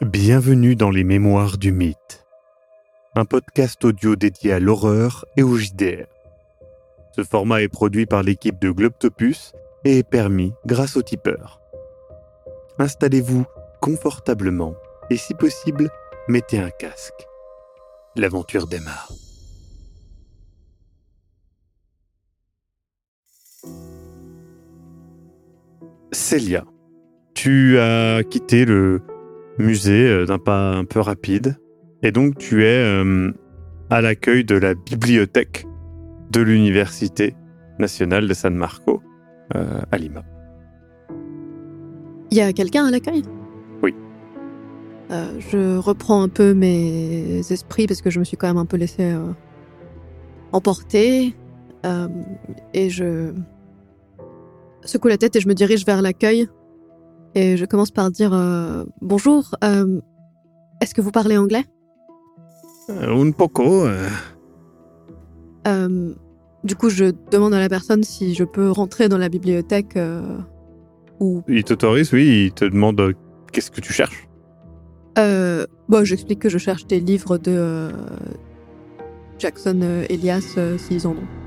Bienvenue dans les Mémoires du Mythe, un podcast audio dédié à l'horreur et au JDR. Ce format est produit par l'équipe de Globtopus et est permis grâce au tipeur. Installez-vous confortablement et si possible, mettez un casque. L'aventure démarre. Célia, tu as quitté le musée euh, d'un pas un peu rapide et donc tu es euh, à l'accueil de la bibliothèque de l'Université nationale de San Marco euh, à Lima. Il y a quelqu'un à l'accueil? Oui. Euh, je reprends un peu mes esprits parce que je me suis quand même un peu laissé emporter. Et je secoue la tête et je me dirige vers l'accueil. Et je commence par dire euh, Bonjour, euh, est-ce que vous parlez anglais? Euh, un poco. Du coup, je demande à la personne si je peux rentrer dans la bibliothèque ou il t'autorise, oui, il te demande qu'est-ce que tu cherches? Bon, j'explique que je cherche des livres de Jackson Elias s'ils en ont.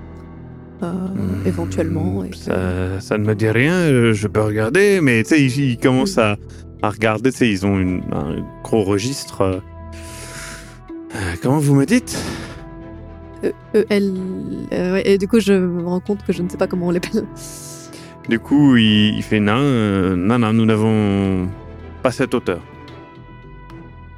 Euh, Hmm, éventuellement. Et Ça, ça ne me dit rien, euh, je peux regarder, mais tu sais, ils, ils commencent à, à regarder, tu sais, ils ont une- un gros registre. euh. Comment vous me dites? E- EL. euh, ouais, et du coup, je me rends compte que je ne sais pas comment on l'appelle. Du coup, il, il fait non, non, non, nous n'avons pas cette hauteur.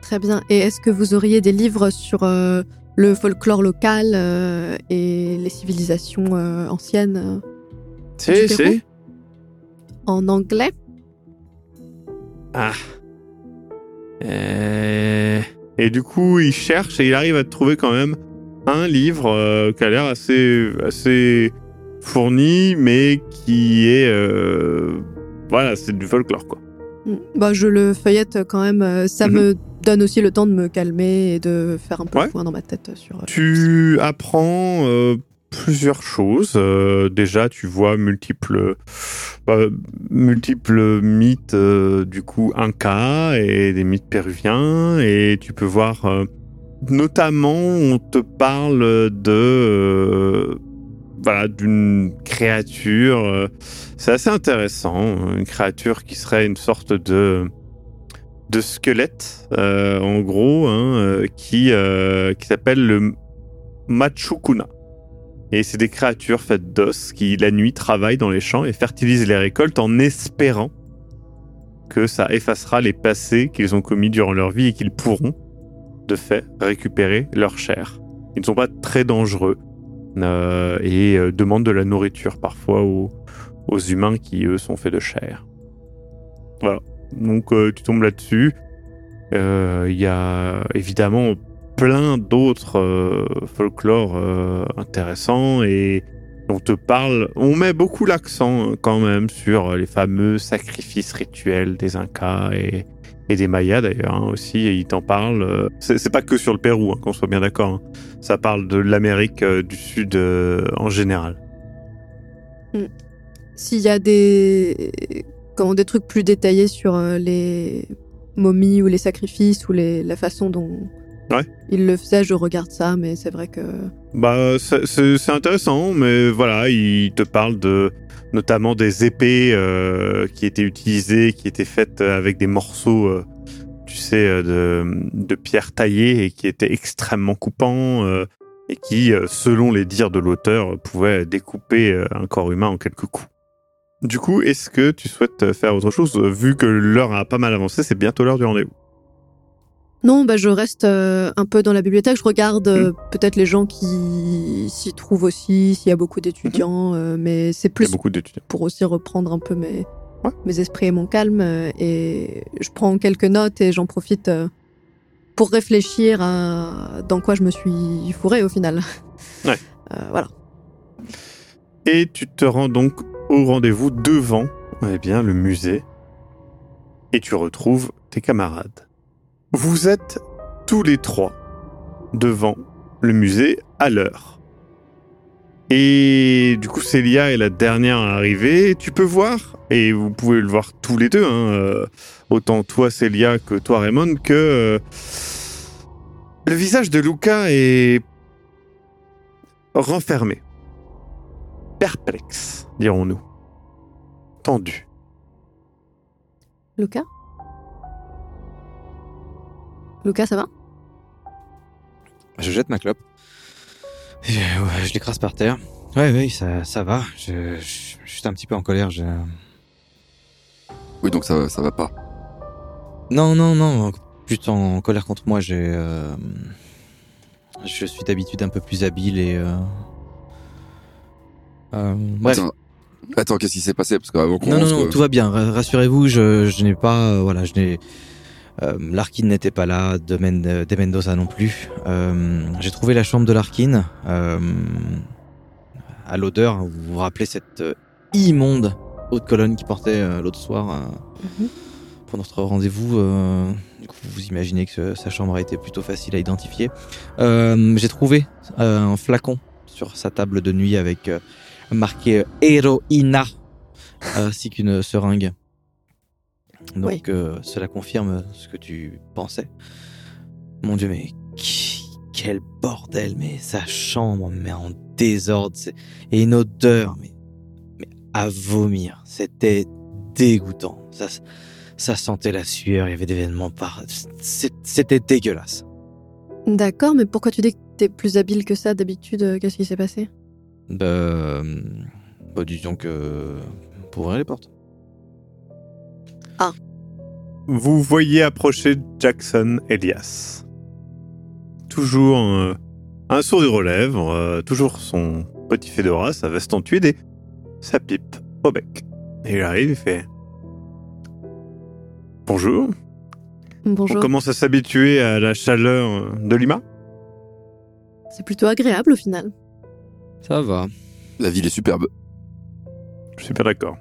Très bien. Et est-ce que vous auriez des livres sur euh, le folklore local euh, et les civilisations euh, anciennes euh, Du si. Pérou en anglais Ah. Euh, Et du coup, il cherche et il arrive à trouver quand même un livre euh, qui a l'air assez, assez fourni, mais qui est. euh, Voilà, c'est du folklore, quoi. Hmm. Bah, je le feuillette quand même. euh, Ça Mhm. me donne aussi le temps de me calmer et de faire un peu Ouais. le point dans ma tête sur. euh, Tu apprends euh, plusieurs choses. Euh, déjà, tu vois multiples, bah, multiples mythes du coup incas et des mythes péruviens, et tu peux voir notamment on te parle de voilà d'une créature. c'est assez intéressant, une créature qui serait une sorte de de squelette, euh, en gros, hein, euh, qui, euh, qui s'appelle le Machukuna. Et c'est des créatures faites d'os qui, la nuit, travaillent dans les champs et fertilisent les récoltes en espérant que ça effacera les passés qu'ils ont commis durant leur vie et qu'ils pourront, de fait, récupérer leur chair. Ils ne sont pas très dangereux euh, et demandent de la nourriture parfois aux, aux humains qui, eux, sont faits de chair. Voilà. Donc euh, tu tombes là-dessus. Euh, Il y a évidemment plein d'autres euh, folklores euh, intéressants et on te parle, on met beaucoup l'accent euh, quand même sur les fameux sacrifices rituels des Incas et, des Mayas d'ailleurs hein, aussi, et ils t'en parlent. C'est pas que sur le Pérou, hein, qu'on soit bien d'accord. hein. Ça parle de l'Amérique du Sud en général. S'il y a des, comment, des trucs plus détaillés sur euh, les momies ou les sacrifices ou les, la façon dont Ouais. il le faisait, je regarde ça, mais c'est vrai que. Bah, c'est- intéressant, mais voilà, il te parle de notamment des épées euh, qui étaient utilisées, qui étaient faites avec des morceaux, euh, tu sais, euh, de, de pierre taillée et qui étaient extrêmement coupants euh, et qui, euh, selon les dires de l'auteur, pouvaient découper euh, un corps humain en quelques coups. Du coup, est-ce que tu souhaites faire autre chose Vu que l'heure a pas mal avancé, c'est bientôt l'heure du rendez-vous. Non, bah, je reste euh, un peu dans la bibliothèque. Je regarde euh, Mm. peut-être les gens qui s'y trouvent aussi, s'il y a beaucoup d'étudiants, euh, mais c'est plus beaucoup pour aussi reprendre un peu mes, Ouais. mes esprits et mon calme. euh, Et je prends quelques notes et j'en profite euh, pour réfléchir à dans quoi je me suis fourrée au final. Ouais. Euh, voilà. Et tu te rends donc au rendez-vous devant eh bien, le musée et tu retrouves tes camarades. Vous êtes tous les trois devant le musée à l'heure. Et du coup, Célia est la dernière à arriver. Tu peux voir et vous pouvez le voir tous les deux, hein, euh, autant toi Célia que toi Raymond, que euh, le visage de Luca est renfermé, perplexe, dirons-nous, tendu. Lucas Lucas, ça va? Je jette ma clope. Je, ouais, je l'écrase par terre. Ouais, oui, ça, ça va. Je, je, je suis un petit peu en colère. Je... Oui, donc ça, ça va pas. Non, non, non. Plutôt en colère contre moi. J'ai, euh, je suis d'habitude un peu plus habile et. Euh... euh, bref. Attends, attends qu'est-ce qui s'est passé? Parce qu'avant qu'on Non, non, non, quoi. tout va bien. Ra- Rassurez-vous, je, je n'ai pas, euh, voilà, je n'ai. Euh, Larkin n'était pas là, de, Men- de Mendoza non plus. Euh, J'ai trouvé la chambre de Larkin. Euh, à l'odeur, vous vous rappelez cette euh, immonde haute colonne qui portait euh, l'autre soir euh, Mhm. pour notre rendez-vous. euh, du coup, vous imaginez que sa chambre a été plutôt facile à identifier. Euh, J'ai trouvé euh, un flacon sur sa table de nuit avec euh, marqué euh, Héroïna ainsi qu'une seringue. Donc Oui. euh, cela confirme ce que tu pensais. Mon Dieu, mais qui- quel bordel, mais sa chambre, mais en désordre, et une odeur, mais, mais à vomir. C'était dégoûtant. Ça, ça sentait la sueur, il y avait des événements par. C'était dégueulasse. D'accord, mais pourquoi tu dis que t'es plus habile que ça d'habitude euh, Qu'est-ce qui s'est passé? Bah, euh, bah, disons que pour ouvrir les portes. Vous voyez approcher Jackson Elias. Toujours euh, un sourire aux lèvres, euh, toujours son petit fedora, sa veste en tweed et sa pipe au bec. Et il arrive, il fait Bonjour. Bonjour. On commence à s'habituer à la chaleur de Lima. C'est plutôt agréable au final. Ça va. La ville est superbe. Je suis pas d'accord.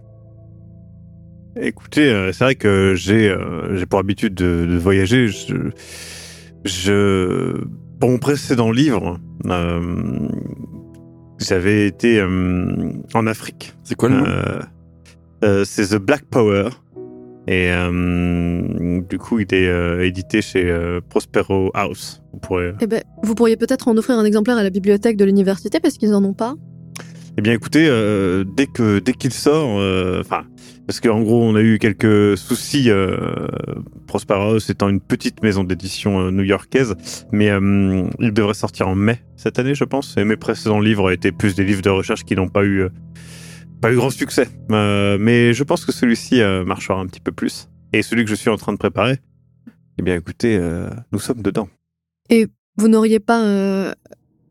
Écoutez, euh, c'est vrai que j'ai euh, j'ai pour habitude de, de voyager. Je, je pour mon précédent livre, euh, j'avais été euh, en Afrique. C'est quoi le nom? Euh, euh, c'est The Black Power. Et euh, du coup, il est euh, édité chez euh, Prospero House. Vous pourrez... Eh ben, vous pourriez peut-être en offrir un exemplaire à la bibliothèque de l'université parce qu'ils en ont pas. Eh bien, écoutez, dès que dès qu'il sort, enfin, parce qu'en gros, on a eu quelques soucis. Prospero House étant une petite maison d'édition new-yorkaise, mais il devrait sortir en mai cette année, je pense. Et mes précédents livres étaient plus des livres de recherche qui n'ont pas eu pas eu grand succès. Euh, mais je pense que celui-ci euh, marchera un petit peu plus. Et celui que je suis en train de préparer, eh bien, écoutez, euh, nous sommes dedans. Vous n'auriez pas euh,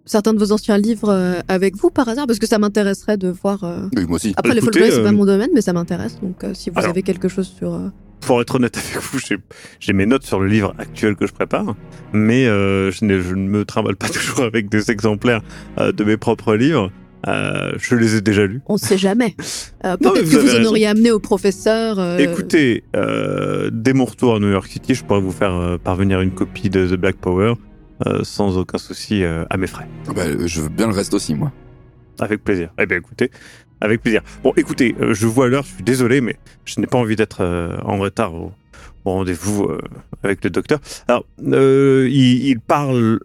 certains de vos anciens livres euh, avec vous par hasard? Parce que ça m'intéresserait de voir. euh, Oui, moi aussi. Après, les Écoutez, folklorists, c'est pas mon domaine, mais ça m'intéresse. Donc, euh, si vous Alors- avez quelque chose sur. euh, pour être honnête avec vous, j'ai- j'ai mes notes sur le livre actuel que je prépare, mais euh, je, je ne me trimballe pas toujours avec des exemplaires euh, de mes propres livres. Euh, je les ai déjà lus. On ne sait jamais. Euh, Peut-être vous que vous en auriez amené au professeur. euh, Écoutez, euh, dès mon retour à New York City, je pourrais vous faire euh, parvenir une copie de The Black Power euh, sans aucun souci euh, à mes frais. Bah, je veux bien le reste aussi, moi. Avec plaisir. Eh bien, écoutez, avec plaisir. Bon, écoutez, euh, je vois l'heure, je suis désolé, mais je n'ai pas envie d'être euh, en retard au, rendez-vous euh, avec le docteur. Alors, euh, il, parle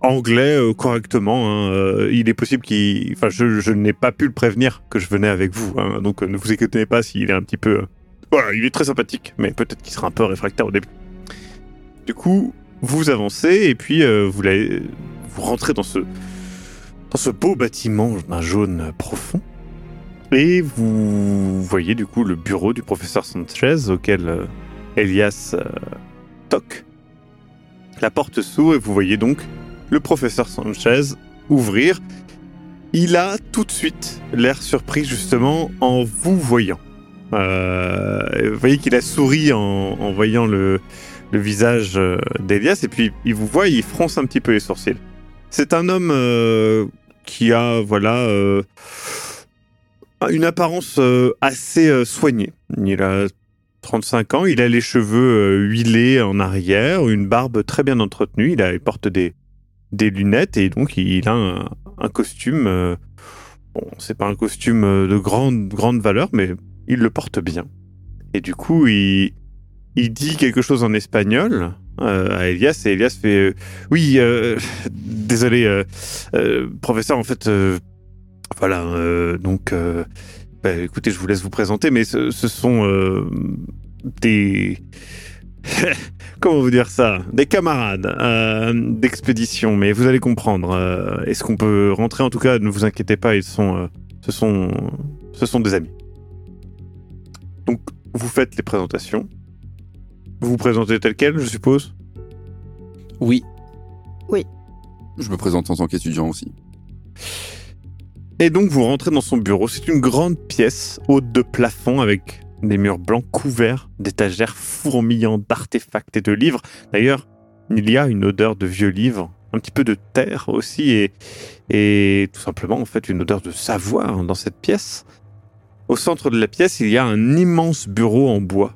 anglais correctement. hein, il est possible qu'il... Enfin, je, n'ai pas pu le prévenir que je venais avec vous. hein, donc, ne vous inquiétez pas s'il est un petit peu... voilà, il est très sympathique, mais peut-être qu'il sera un peu réfractaire au début. Du coup, vous avancez et puis vous rentrez dans ce dans ce beau bâtiment d'un jaune profond. Et vous voyez du coup le bureau du professeur Sanchez auquel euh, Elias euh, toque. La porte s'ouvre et vous voyez donc le professeur Sanchez ouvrir. Il a tout de suite l'air surpris justement en vous voyant. Euh, vous voyez qu'il a souri en, voyant le, le visage d'Elias et puis il vous voit, il fronce un petit peu les sourcils. C'est un homme qui a, voilà, une apparence euh, assez euh, soignée. Il a 35 ans, il a les cheveux euh, huilés en arrière, une barbe très bien entretenue, il, porte des, lunettes et donc il a un, costume. bon, c'est pas un costume de grande, grande valeur, mais il le porte bien. Et du coup, il, dit quelque chose en espagnol à Elias et Elias fait oui désolé professeur en fait voilà euh, donc euh, bah, écoutez je vous laisse vous présenter mais ce, ce sont euh, des comment vous dire ça? Des camarades euh, d'expédition mais vous allez comprendre euh, est-ce qu'on peut rentrer? En tout cas ne vous inquiétez pas ils sont euh, ce sont ce sont des amis. Donc vous faites les présentations. Vous vous présentez tel quel, je suppose? Oui. Je me présente en tant qu'étudiant aussi. Et donc vous rentrez dans son bureau. C'est une grande pièce haute de plafond avec des murs blancs couverts d'étagères fourmillant d'artefacts et de livres. D'ailleurs, il y a une odeur de vieux livres, un petit peu de terre aussi et, et tout simplement en fait une odeur de savoir dans cette pièce. Au centre de la pièce, il y a un immense bureau en bois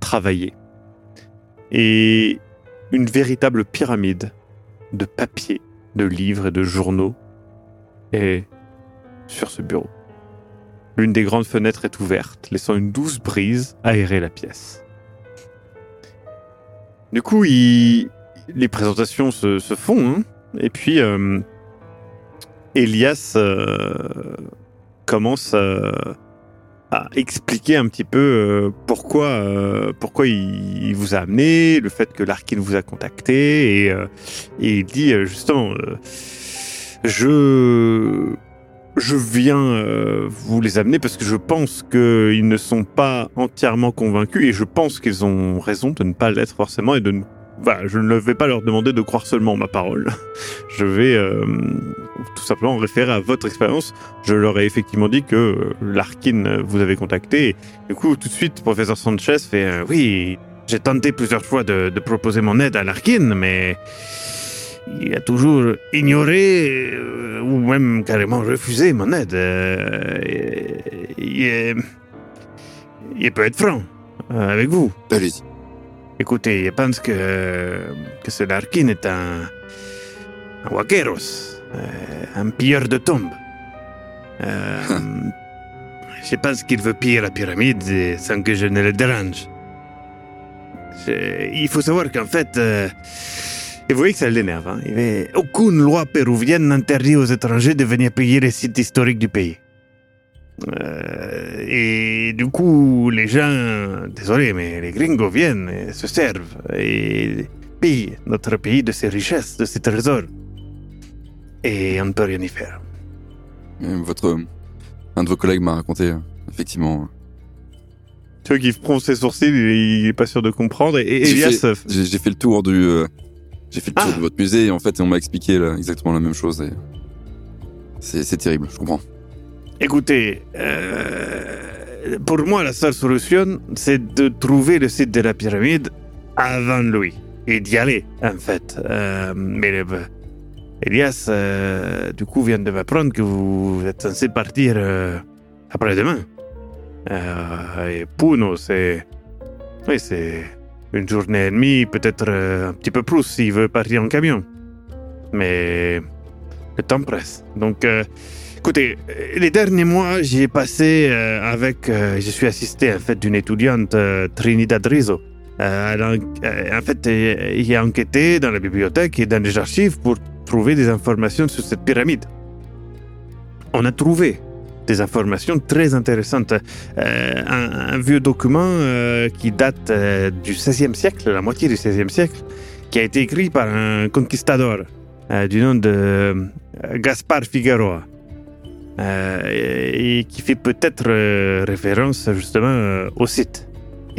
travaillé et une véritable pyramide de papier, de livres et de journaux est sur ce bureau. L'une des grandes fenêtres est ouverte, laissant une douce brise aérer la pièce. Du coup, les présentations se, font, hein, et puis euh, Elias euh, commence euh, à expliquer un petit peu pourquoi, pourquoi il, vous a amené, le fait que l'Arkin vous a contacté, et, et il dit justement, je je viens euh, vous les amener parce que je pense qu'ils ne sont pas entièrement convaincus et je pense qu'ils ont raison de ne pas l'être forcément et de ne... Voilà, je ne vais pas leur demander de croire seulement ma parole. Je vais euh, tout simplement référer à votre expérience. Je leur ai effectivement dit que euh, l'Arkin euh, vous avait contacté. Du coup, tout de suite, professeur Sanchez fait euh, Oui, j'ai tenté plusieurs fois de, de proposer mon aide à l'Arkin, mais il a toujours ignoré euh, ou même carrément refusé mon aide. Euh, il, est- il peut être franc euh, avec vous. Allez-y. Écoutez, je pense que, que ce Larkin est un, un un pilleur de tombes. Je pense qu'il veut piller la pyramide sans que je ne le dérange. Il faut savoir qu'en fait, euh, et vous voyez que ça l'énerve, hein, il avait aucune loi péruvienne n'interdit aux étrangers de venir piller les sites historiques du pays. Euh, et du coup, les gens, désolé, mais les gringos viennent et se servent et pillent notre pays de ses richesses, de ses trésors. Et on ne peut rien y faire. Votre, un de vos collègues m'a raconté, effectivement. Tu vois qu'il fronce ses sourcils, il est pas sûr de comprendre. Et, et Elias, j'ai fait le tour du, euh, j'ai fait le tour Ah. de votre musée et en fait, on m'a expliqué là, exactement la même chose. et C'est terrible, je comprends. écoutez, euh, pour moi, la seule solution, c'est de trouver le site de la pyramide avant lui et d'y aller, en fait. Euh, mais Elias, euh, du coup, vient de m'apprendre que vous êtes censé partir après-demain. Et Puno, c'est. Oui, c'est une journée et demie, peut-être euh, un petit peu plus s'il veut partir en camion. Mais le temps presse. Donc, euh, écoutez, euh, les derniers mois, j'y ai passé avec. je suis assisté en fait d'une étudiante, Trinidad Rizzo. En- en fait, il a enquêté dans la bibliothèque et dans les archives pour trouver des informations sur cette pyramide. On a trouvé des informations très intéressantes. Euh, un, vieux document euh, qui date euh, du XVIe siècle, la moitié du XVIe siècle, qui a été écrit par un conquistador euh, du nom de Gaspar Figueroa. Et qui fait peut-être référence justement au site.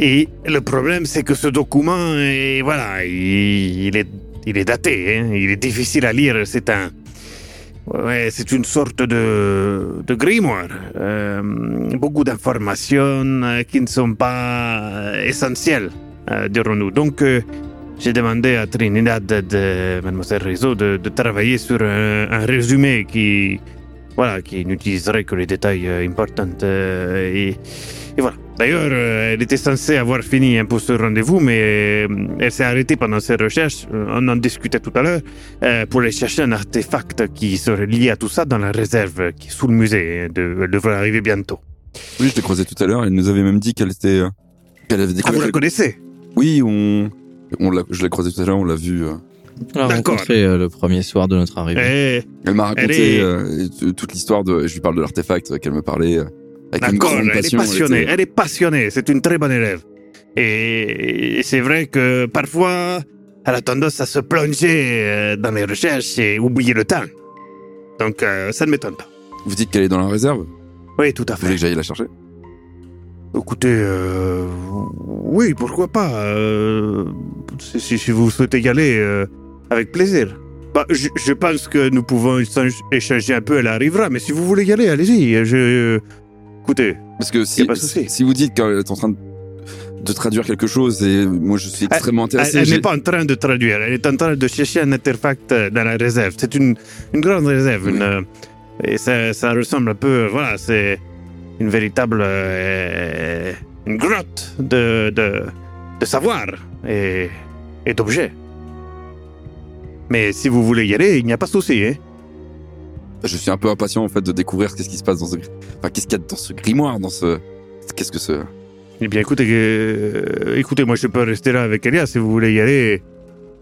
Et le problème, c'est que ce document, est, voilà, il, il est, il est daté, hein, il est difficile à lire. C'est un, ouais, c'est une sorte de, de grimoire. Euh, beaucoup d'informations euh, qui ne sont pas euh, essentielles, euh, dirons-nous. Donc, j'ai demandé à Trinidad de, de Mademoiselle Rizzo de, travailler sur un, résumé qui, voilà, qui n'utiliserait que les détails importants. Et voilà. D'ailleurs, euh, elle était censée avoir fini un peu ce rendez-vous, mais euh, elle s'est arrêtée pendant ses recherches. euh, On en discutait tout à l'heure euh, pour aller chercher un artefact qui serait lié à tout ça dans la réserve qui est sous le musée. hein, de- Elle devrait arriver bientôt. Oui, je l'ai croisée tout à l'heure. Elle nous avait même dit qu'elle était, euh, qu'elle avait Ah, vous découvert. la connaissez Oui, on, on l'a, je l'ai croisée tout à l'heure. On l'a vue. euh. On l'a D'accord. rencontré euh, le premier soir de notre arrivée. Eh, Elle m'a Elle raconté est- euh, toute l'histoire de. Je lui parle de l'artefact qu'elle me parlait euh, D'accord, elle est passion. passionnée, elle est passionnée, c'est une très bonne élève. Et, c'est vrai que parfois, elle a tendance à se plonger euh, dans les recherches et oublier le temps. Donc, euh, ça ne m'étonne pas. Vous dites qu'elle est dans la réserve? Oui, tout à Vous voulez fait. que j'aille la chercher? Écoutez, euh, oui, pourquoi pas. euh, si, vous souhaitez y aller, avec plaisir. Bah, je, je pense que nous pouvons échange- échanger un peu, elle arrivera, mais si vous voulez y aller, allez-y. Je... Écoutez, Parce que si, pas de souci. si vous dites qu'elle est en train de, de traduire quelque chose et moi je suis extrêmement Elle, intéressé. elle j'ai- n'est pas en train de traduire, elle est en train de chercher un artefact euh, dans la réserve. C'est une, une grande réserve. une, euh, et ça, ça ressemble un peu, voilà, c'est une véritable. euh, une grotte de, de, de savoir et, et d'objets. Mais si vous voulez y aller, il n'y a pas de souci. Hein. Je suis un peu impatient en fait de découvrir qu'est-ce qui se passe dans ce, enfin qu'est-ce qu'il y a dans ce grimoire, dans ce, qu'est-ce que ce. Eh bien, écoutez, euh, écoutez, moi je peux rester là avec Elias si vous voulez y aller.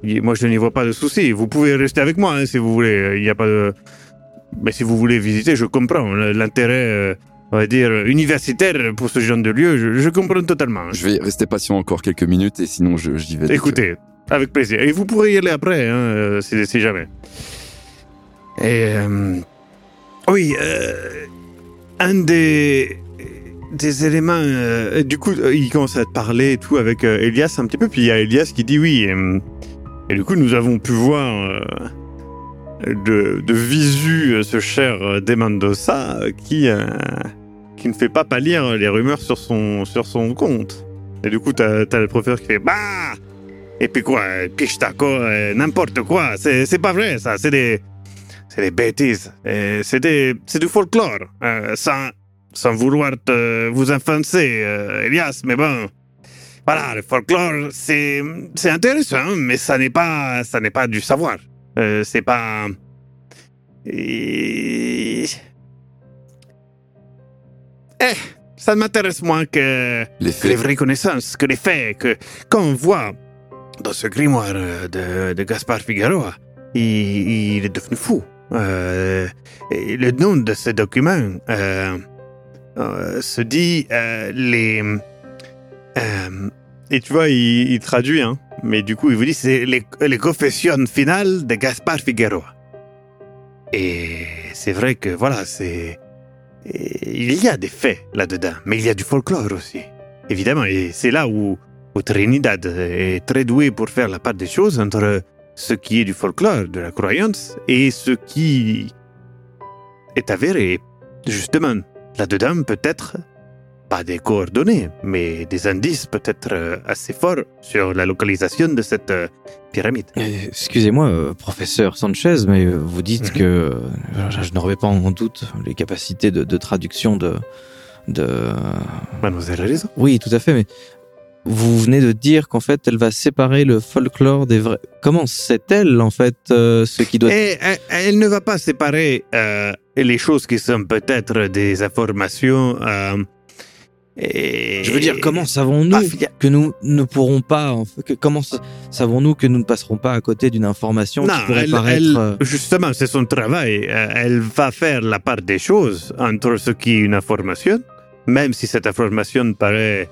Moi je n'y vois pas de souci. Vous pouvez rester avec moi hein, si vous voulez. Il n'y a pas de. Mais si vous voulez visiter, je comprends l'intérêt, euh, on va dire, universitaire pour ce genre de lieu. Je, je comprends totalement. Je vais rester patient encore quelques minutes et sinon j'y vais. Écoutez, avec plaisir. Et vous pourrez y aller après, hein, euh, si, si jamais. Et euh, oui, euh, un des des éléments. euh, du coup, euh, il commence à te parler et tout avec Elias un petit peu, puis il y a Elias qui dit oui. et du coup, nous avons pu voir de, de visu ce cher De Mendoza euh, qui qui ne fait pas pâlir les rumeurs sur son sur son compte. Et du coup, t'as as le professeur qui fait bah et puis quoi, euh, n'importe quoi. C'est pas vrai, ça. C'est des, c'est des bêtises. C'est du folklore. Euh, sans, sans vouloir te, vous enfoncer, euh, Elias, mais bon. Voilà, le folklore, c'est, intéressant, mais ça n'est pas, ça pas du savoir. Euh, c'est pas. Et... Eh, ça m'intéresse moins que Les les vraies connaissances, que les faits, que quand on voit dans ce grimoire de, de Gaspard Figueroa, il, il est devenu fou. Euh, le nom de ce document euh, euh, se dit les. et tu vois, il, traduit, hein, mais du coup, il vous dit c'est les, les confessions finales de Gaspard Figueroa. Et c'est vrai que voilà, c'est. Il y a des faits là-dedans, mais il y a du folklore aussi. Évidemment, et c'est là où Trinidad est très doué pour faire la part des choses entre ce qui est du folklore, de la croyance, et ce qui est avéré. Justement, là-dedans, peut-être pas des coordonnées, mais des indices peut-être euh, assez forts sur la localisation de cette euh, pyramide. Excusez-moi, euh, professeur Sanchez, mais vous dites Mhm. que je, ne remets pas en doute les capacités de, de traduction de, de. Mademoiselle a raison. Oui, tout à fait, mais vous venez de dire qu'en fait, elle va séparer le folklore des vrais. Comment sait-elle en fait euh, ce qui doit Et elle, elle ne va pas séparer euh, les choses qui sont peut-être des informations. euh, et- Je veux dire, comment savons-nous Ah, que nous ne pourrons pas, en fait, que- comment sa- savons-nous que nous ne passerons pas à côté d'une information Non, qui pourrait elle- paraître elle- justement, c'est son travail. Elle va faire la part des choses entre ce qui est une information, même si cette information paraît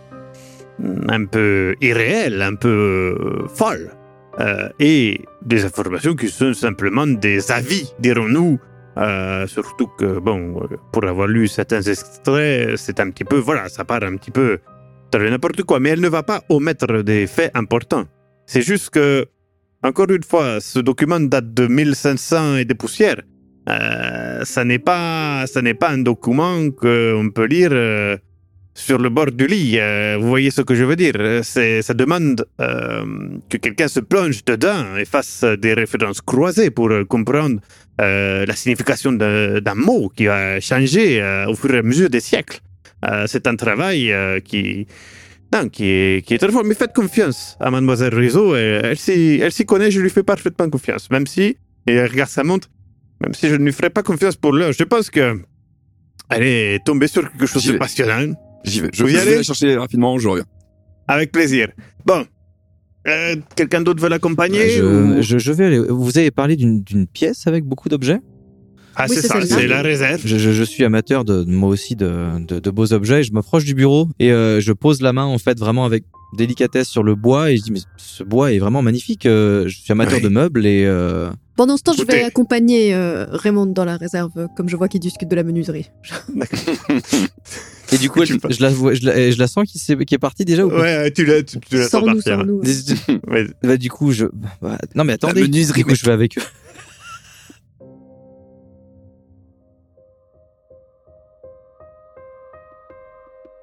un peu irréelle, un peu euh, folle, euh, et des informations qui sont simplement des avis, dirons-nous. Euh, surtout que, bon, euh, pour avoir lu certains extraits, c'est un petit peu, voilà, ça part un petit peu le n'importe quoi, mais elle ne va pas omettre des faits importants. C'est juste que, encore une fois, ce document date de 1500 et des poussières. Euh, ça n'est pas, ça n'est pas un document qu'on peut lire sur le bord du lit. Euh, vous voyez ce que je veux dire C'est, ça demande euh, que quelqu'un se plonge dedans et fasse des références croisées pour euh, comprendre euh, la signification d'un, mot qui a changé euh, au fur et à mesure des siècles. Euh, c'est un travail euh, qui, non, qui est, qui est très fort. Mais faites confiance à Mademoiselle Rizzo. Elle, elle s'y, connaît, je lui fais parfaitement confiance. Même si, et elle regarde sa montre, même si je ne lui ferai pas confiance pour l'heure, je pense que Elle est tombée sur quelque chose de passionnant. J'y vais. Je Vous y je vais allez la chercher rapidement, je reviens. Avec plaisir. Bon. Euh, Quelqu'un d'autre veut l'accompagner je, ou- je, je vais aller. Vous avez parlé d'une d'une pièce avec beaucoup d'objets? Ah, Oui, c'est ça, c'est la réserve. je, je, je suis amateur de moi aussi de, de, de beaux objets. Je m'approche du bureau et euh, je pose la main en fait vraiment avec délicatesse sur le bois et je dis mais ce bois est vraiment magnifique. Euh, je suis amateur Oui. de meubles et euh, Pendant ce temps, je vais accompagner euh, Raymond dans la réserve, comme je vois qu'il discute de la menuiserie. et du coup elle- je la vois, je la, je la sens qui, est partie déjà ou pas? Ouais, tu l'as, tu, tu l'as Sans sens nous, partir. sans nous. Ouais. Bah, du coup je bah, non mais attendez. menuiserie, du coup mais- je vais avec eux.